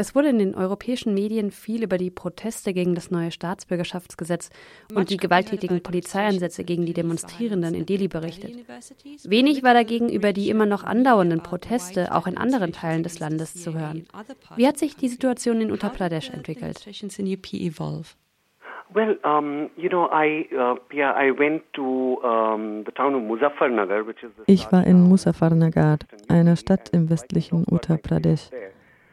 Es wurde in den europäischen Medien viel über die Proteste gegen das neue Staatsbürgerschaftsgesetz und die gewalttätigen Polizeieinsätze gegen die Demonstrierenden in Delhi berichtet. Wenig war dagegen über die immer noch andauernden Proteste auch in anderen Teilen des Landes zu hören. Wie hat sich die Situation in Uttar Pradesh entwickelt? Well, um, you know, I uh, yeah, I went to um, the town of Muzaffarnagar, which is Ich war in Muzaffarnagar, einer Stadt im westlichen Uttar Pradesh.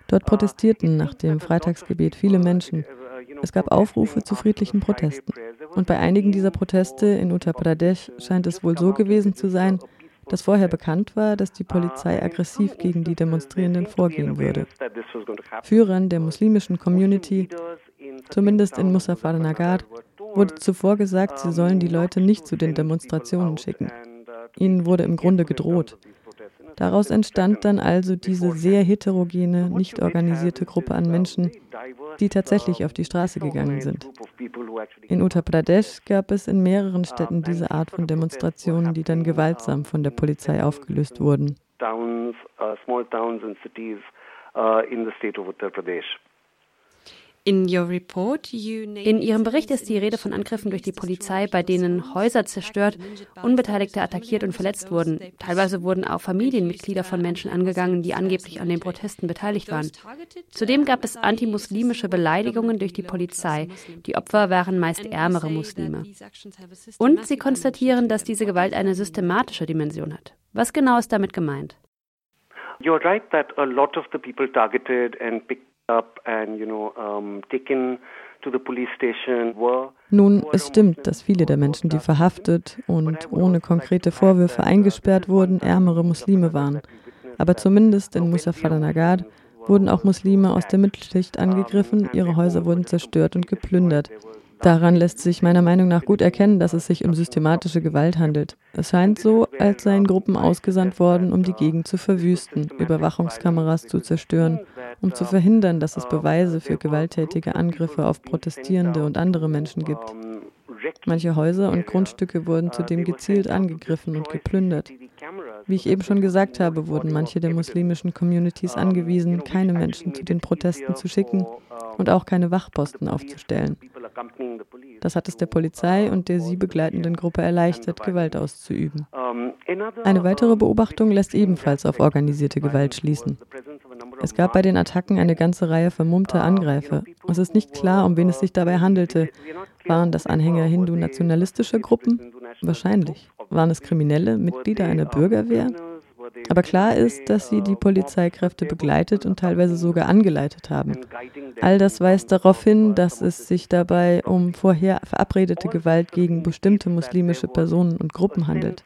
Dort protestierten nach dem Freitagsgebet viele Menschen. Es gab Aufrufe zu friedlichen Protesten. Und bei einigen dieser Proteste in Uttar Pradesh scheint es wohl so gewesen zu sein, dass vorher bekannt war, dass die Polizei aggressiv gegen die Demonstrierenden vorgehen würde. Führern der muslimischen Community Zumindest in Muzaffarnagar wurde zuvor gesagt, sie sollen die Leute nicht zu den Demonstrationen schicken. Ihnen wurde im Grunde gedroht. Daraus entstand dann also diese sehr heterogene, nicht organisierte Gruppe an Menschen, die tatsächlich auf die Straße gegangen sind. In Uttar Pradesh gab es in mehreren Städten diese Art von Demonstrationen, die dann gewaltsam von der Polizei aufgelöst wurden. Towns, uh, small towns and cities uh, in the state of Uttar Pradesh. In Ihrem Bericht ist die Rede von Angriffen durch die Polizei, bei denen Häuser zerstört, Unbeteiligte attackiert und verletzt wurden. Teilweise wurden auch Familienmitglieder von Menschen angegangen, die angeblich an den Protesten beteiligt waren. Zudem gab es antimuslimische Beleidigungen durch die Polizei. Die Opfer waren meist ärmere Muslime. Und sie konstatieren, dass diese Gewalt eine systematische Dimension hat. Was genau ist damit gemeint? You're right that a lot of the people targeted and picked nun, es stimmt, dass viele der Menschen, die verhaftet und ohne konkrete Vorwürfe eingesperrt wurden, ärmere Muslime waren. Aber zumindest in Muzaffarnagar wurden auch Muslime aus der Mittelschicht angegriffen, ihre Häuser wurden zerstört und geplündert. Daran lässt sich meiner Meinung nach gut erkennen, dass es sich um systematische Gewalt handelt. Es scheint so, als seien Gruppen ausgesandt worden, um die Gegend zu verwüsten, Überwachungskameras zu zerstören, um zu verhindern, dass es Beweise für gewalttätige Angriffe auf Protestierende und andere Menschen gibt. Manche Häuser und Grundstücke wurden zudem gezielt angegriffen und geplündert. Wie ich eben schon gesagt habe, wurden manche der muslimischen Communities angewiesen, keine Menschen zu den Protesten zu schicken und auch keine Wachposten aufzustellen. Das hat es der Polizei und der sie begleitenden Gruppe erleichtert, Gewalt auszuüben. Eine weitere Beobachtung lässt ebenfalls auf organisierte Gewalt schließen. Es gab bei den Attacken eine ganze Reihe vermummter Angreifer. Es ist nicht klar, um wen es sich dabei handelte. Waren das Anhänger hindu-nationalistischer Gruppen? Wahrscheinlich. Waren es Kriminelle, Mitglieder einer Bürgerwehr? Aber klar ist, dass sie die Polizeikräfte begleitet und teilweise sogar angeleitet haben. All das weist darauf hin, dass es sich dabei um vorher verabredete Gewalt gegen bestimmte muslimische Personen und Gruppen handelt.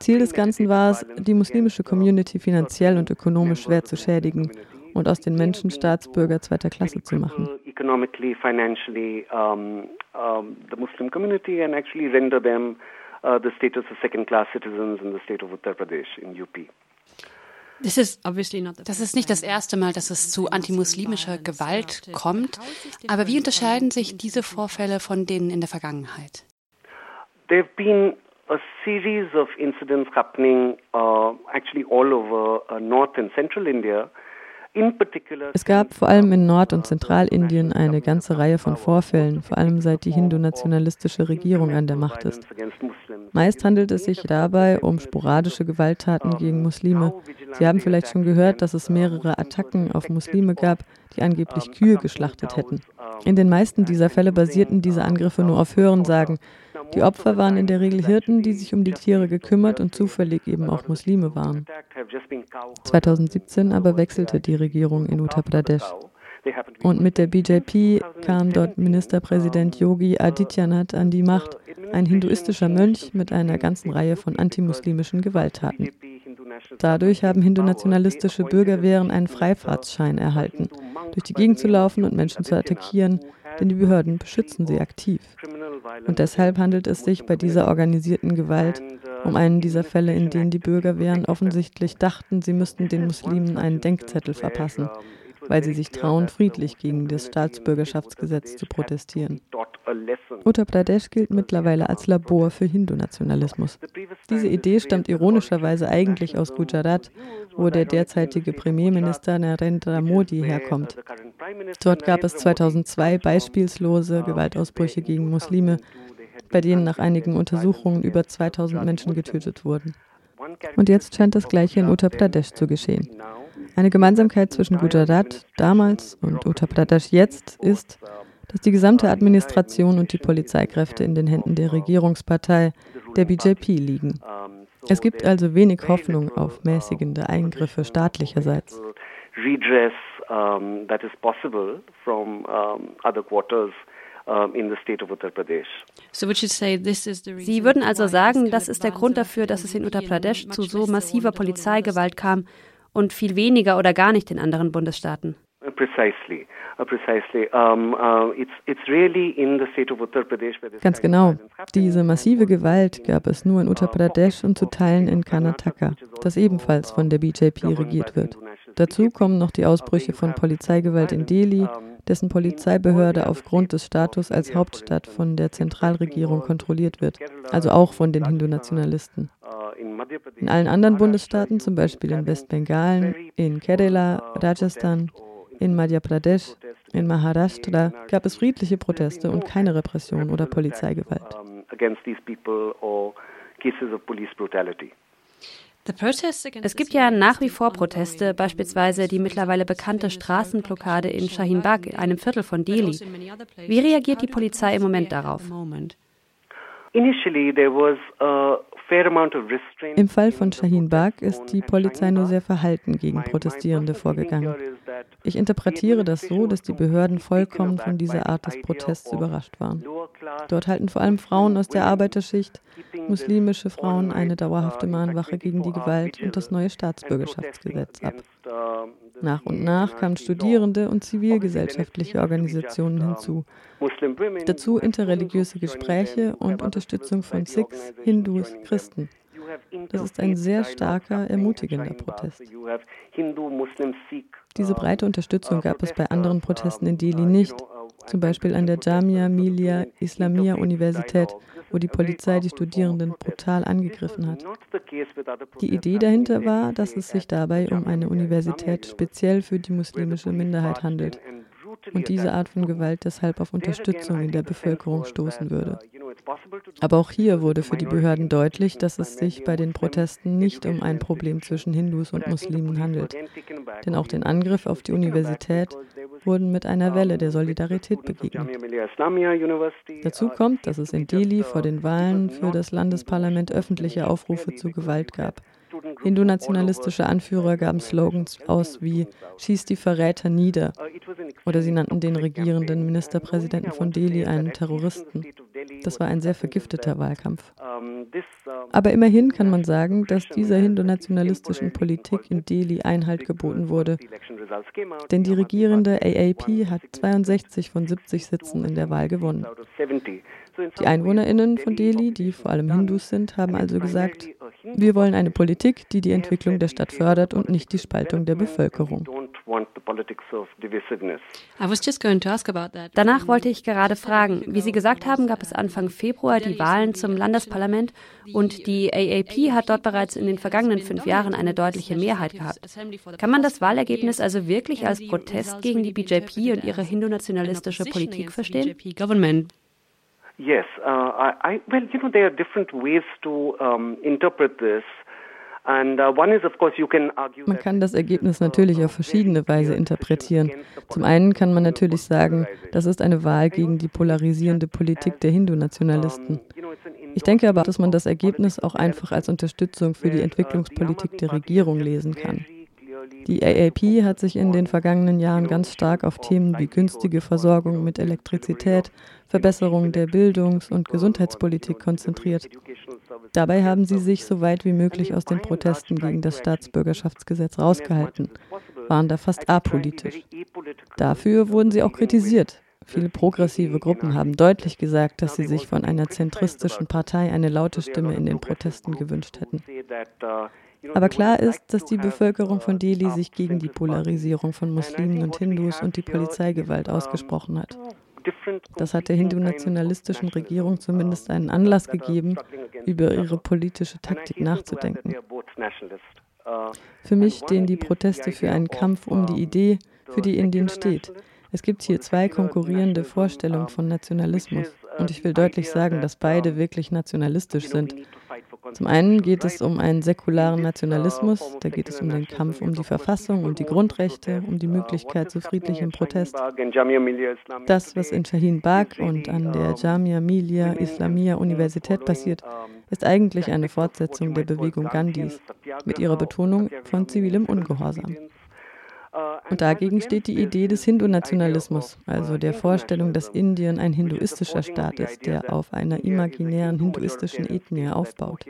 Ziel des Ganzen war es, die muslimische Community finanziell und ökonomisch schwer zu schädigen und aus den Menschen Staatsbürger zweiter Klasse zu machen. Economically, financially, the Muslim community and actually render them uh, the status of second-class citizens in the state of Uttar Pradesh in UP. Das ist nicht das erste Mal, dass es zu antimuslimischer Gewalt kommt. Aber wie unterscheiden sich diese Vorfälle von denen in der Vergangenheit? There have been a series of incidents happening uh, actually all over uh, North and Central India. Es gab vor allem in Nord- und Zentralindien eine ganze Reihe von Vorfällen, vor allem seit die hindu-nationalistische Regierung an der Macht ist. Meist handelt es sich dabei um sporadische Gewalttaten gegen Muslime. Sie haben vielleicht schon gehört, dass es mehrere Attacken auf Muslime gab, die angeblich Kühe geschlachtet hätten. In den meisten dieser Fälle basierten diese Angriffe nur auf Hörensagen. Die Opfer waren in der Regel Hirten, die sich um die Tiere gekümmert und zufällig eben auch Muslime waren. 2017 aber wechselte die Regierung in Uttar Pradesh. Und mit der BJP kam dort Ministerpräsident Yogi Adityanath an die Macht, ein hinduistischer Mönch mit einer ganzen Reihe von antimuslimischen Gewalttaten. Dadurch haben hindu-nationalistische Bürgerwehren einen Freifahrtsschein erhalten, durch die Gegend zu laufen und Menschen zu attackieren, denn die Behörden beschützen sie aktiv. Und deshalb handelt es sich bei dieser organisierten Gewalt um einen dieser Fälle, in denen die Bürgerwehren offensichtlich dachten, sie müssten den Muslimen einen Denkzettel verpassen, weil sie sich trauen, friedlich gegen das Staatsbürgerschaftsgesetz zu protestieren. Uttar Pradesh gilt mittlerweile als Labor für Hindu-Nationalismus. Diese Idee stammt ironischerweise eigentlich aus Gujarat, wo der derzeitige Premierminister Narendra Modi herkommt. Dort gab es 2002 beispielslose Gewaltausbrüche gegen Muslime, bei denen nach einigen Untersuchungen über 2000 Menschen getötet wurden. Und jetzt scheint das Gleiche in Uttar Pradesh zu geschehen. Eine Gemeinsamkeit zwischen Gujarat damals und Uttar Pradesh jetzt ist, dass die gesamte Administration und die Polizeikräfte in den Händen der Regierungspartei, der BJP, liegen. Es gibt also wenig Hoffnung auf mäßigende Eingriffe staatlicherseits. Redress um, that is possible from um, other quarters Sie würden also sagen, das ist der Grund dafür, dass es in Uttar Pradesh zu so massiver Polizeigewalt kam und viel weniger oder gar nicht in anderen Bundesstaaten. Precisely. Uh, uh, Ganz genau. Diese massive Gewalt gab es nur in Uttar Pradesh und zu Teilen in Karnataka, das ebenfalls von der BJP regiert wird. Dazu kommen noch die Ausbrüche von Polizeigewalt in Delhi, dessen Polizeibehörde aufgrund des Status als Hauptstadt von der Zentralregierung kontrolliert wird, also auch von den Hindu-Nationalisten. In allen anderen Bundesstaaten, zum Beispiel in Westbengalen, in Kerala, Rajasthan, in Madhya Pradesh, in Maharashtra gab es friedliche Proteste und keine Repression oder Polizeigewalt. Es gibt ja nach wie vor Proteste, beispielsweise die mittlerweile bekannte Straßenblockade in Shahin Bagh, einem Viertel von Delhi. Wie reagiert die Polizei im Moment darauf? Initially there was a im Fall von Shahin Bagh ist die Polizei nur sehr verhalten gegen Protestierende vorgegangen. Ich interpretiere das so, dass die Behörden vollkommen von dieser Art des Protests überrascht waren. Dort halten vor allem Frauen aus der Arbeiterschicht, muslimische Frauen eine dauerhafte Mahnwache gegen die Gewalt und das neue Staatsbürgerschaftsgesetz ab. Nach und nach kamen Studierende und zivilgesellschaftliche Organisationen hinzu. Dazu interreligiöse Gespräche und Unterstützung von Sikhs, Hindus, Christen. Das ist ein sehr starker, ermutigender Protest. Diese breite Unterstützung gab es bei anderen Protesten in Delhi nicht, zum Beispiel an der Jamia Millia Islamia Universität wo die Polizei die Studierenden brutal angegriffen hat. Die Idee dahinter war, dass es sich dabei um eine Universität speziell für die muslimische Minderheit handelt und diese Art von Gewalt deshalb auf Unterstützung in der Bevölkerung stoßen würde. Aber auch hier wurde für die Behörden deutlich, dass es sich bei den Protesten nicht um ein Problem zwischen Hindus und Muslimen handelt. Denn auch den Angriff auf die Universität wurden mit einer Welle der Solidarität begegnet. Dazu kommt, dass es in Delhi vor den Wahlen für das Landesparlament öffentliche Aufrufe zu Gewalt gab. Hindu-nationalistische Anführer gaben Slogans aus wie Schieß die Verräter nieder oder sie nannten den regierenden Ministerpräsidenten von Delhi einen Terroristen. Das war ein sehr vergifteter Wahlkampf. Aber immerhin kann man sagen, dass dieser hindu-nationalistischen Politik in Delhi Einhalt geboten wurde. Denn die regierende AAP hat 62 von 70 Sitzen in der Wahl gewonnen. Die EinwohnerInnen von Delhi, die vor allem Hindus sind, haben also gesagt, wir wollen eine Politik, die die Entwicklung der Stadt fördert und nicht die Spaltung der Bevölkerung. Danach wollte ich gerade fragen, wie Sie gesagt haben, gab es Anfang Februar die Wahlen zum Landesparlament und die AAP hat dort bereits in den vergangenen fünf Jahren eine deutliche Mehrheit gehabt. Kann man das Wahlergebnis also wirklich als Protest gegen die BJP und ihre hindu-nationalistische Politik verstehen? Yes, uh, I, I, well, you know, there are different ways to um, interpret this. Uh, man kann das Ergebnis natürlich auf verschiedene Weise interpretieren. Zum einen kann man natürlich sagen, das ist eine Wahl gegen die polarisierende Politik der Hindu-Nationalisten. Ich denke aber, dass man das Ergebnis auch einfach als Unterstützung für die uh, Entwicklungspolitik der Regierung lesen kann. Die AAP hat sich in den vergangenen Jahren ganz stark auf Themen wie günstige Versorgung mit Elektrizität, Verbesserung der Bildungs- und Gesundheitspolitik konzentriert. Dabei haben sie sich so weit wie möglich aus den Protesten gegen das Staatsbürgerschaftsgesetz rausgehalten, waren da fast apolitisch. Dafür wurden sie auch kritisiert. Viele progressive Gruppen haben deutlich gesagt, dass sie sich von einer zentristischen Partei eine laute Stimme in den Protesten gewünscht hätten. Aber klar ist, dass die Bevölkerung von Delhi sich gegen die Polarisierung von Muslimen und Hindus und die Polizeigewalt ausgesprochen hat. Das hat der hindu-nationalistischen Regierung zumindest einen Anlass gegeben, über ihre politische Taktik nachzudenken. Für mich stehen die Proteste für einen Kampf um die Idee, für die Indien steht. Es gibt hier zwei konkurrierende Vorstellungen von Nationalismus. Und ich will deutlich sagen, dass beide wirklich nationalistisch sind. Zum einen geht es um einen säkularen Nationalismus, da geht es um den Kampf um die Verfassung und die Grundrechte, um die Möglichkeit zu friedlichem Protest. Das, was in Shahin Bagh und an der Jamia Millia Islamia Universität passiert, ist eigentlich eine Fortsetzung der Bewegung Gandhis mit ihrer Betonung von zivilem Ungehorsam. Und dagegen steht die Idee des Hindu-Nationalismus, also der Vorstellung, dass Indien ein hinduistischer Staat ist, der auf einer imaginären hinduistischen Ethnie aufbaut.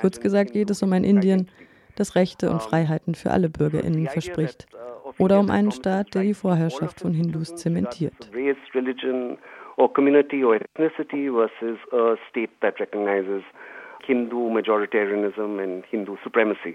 Kurz gesagt geht es um ein Indien, das Rechte und Freiheiten für alle Bürgerinnen verspricht, oder um einen Staat, der die Vorherrschaft von Hindus zementiert. or community or ethnicity versus a state that recognizes Hindu majoritarianism and Hindu supremacy.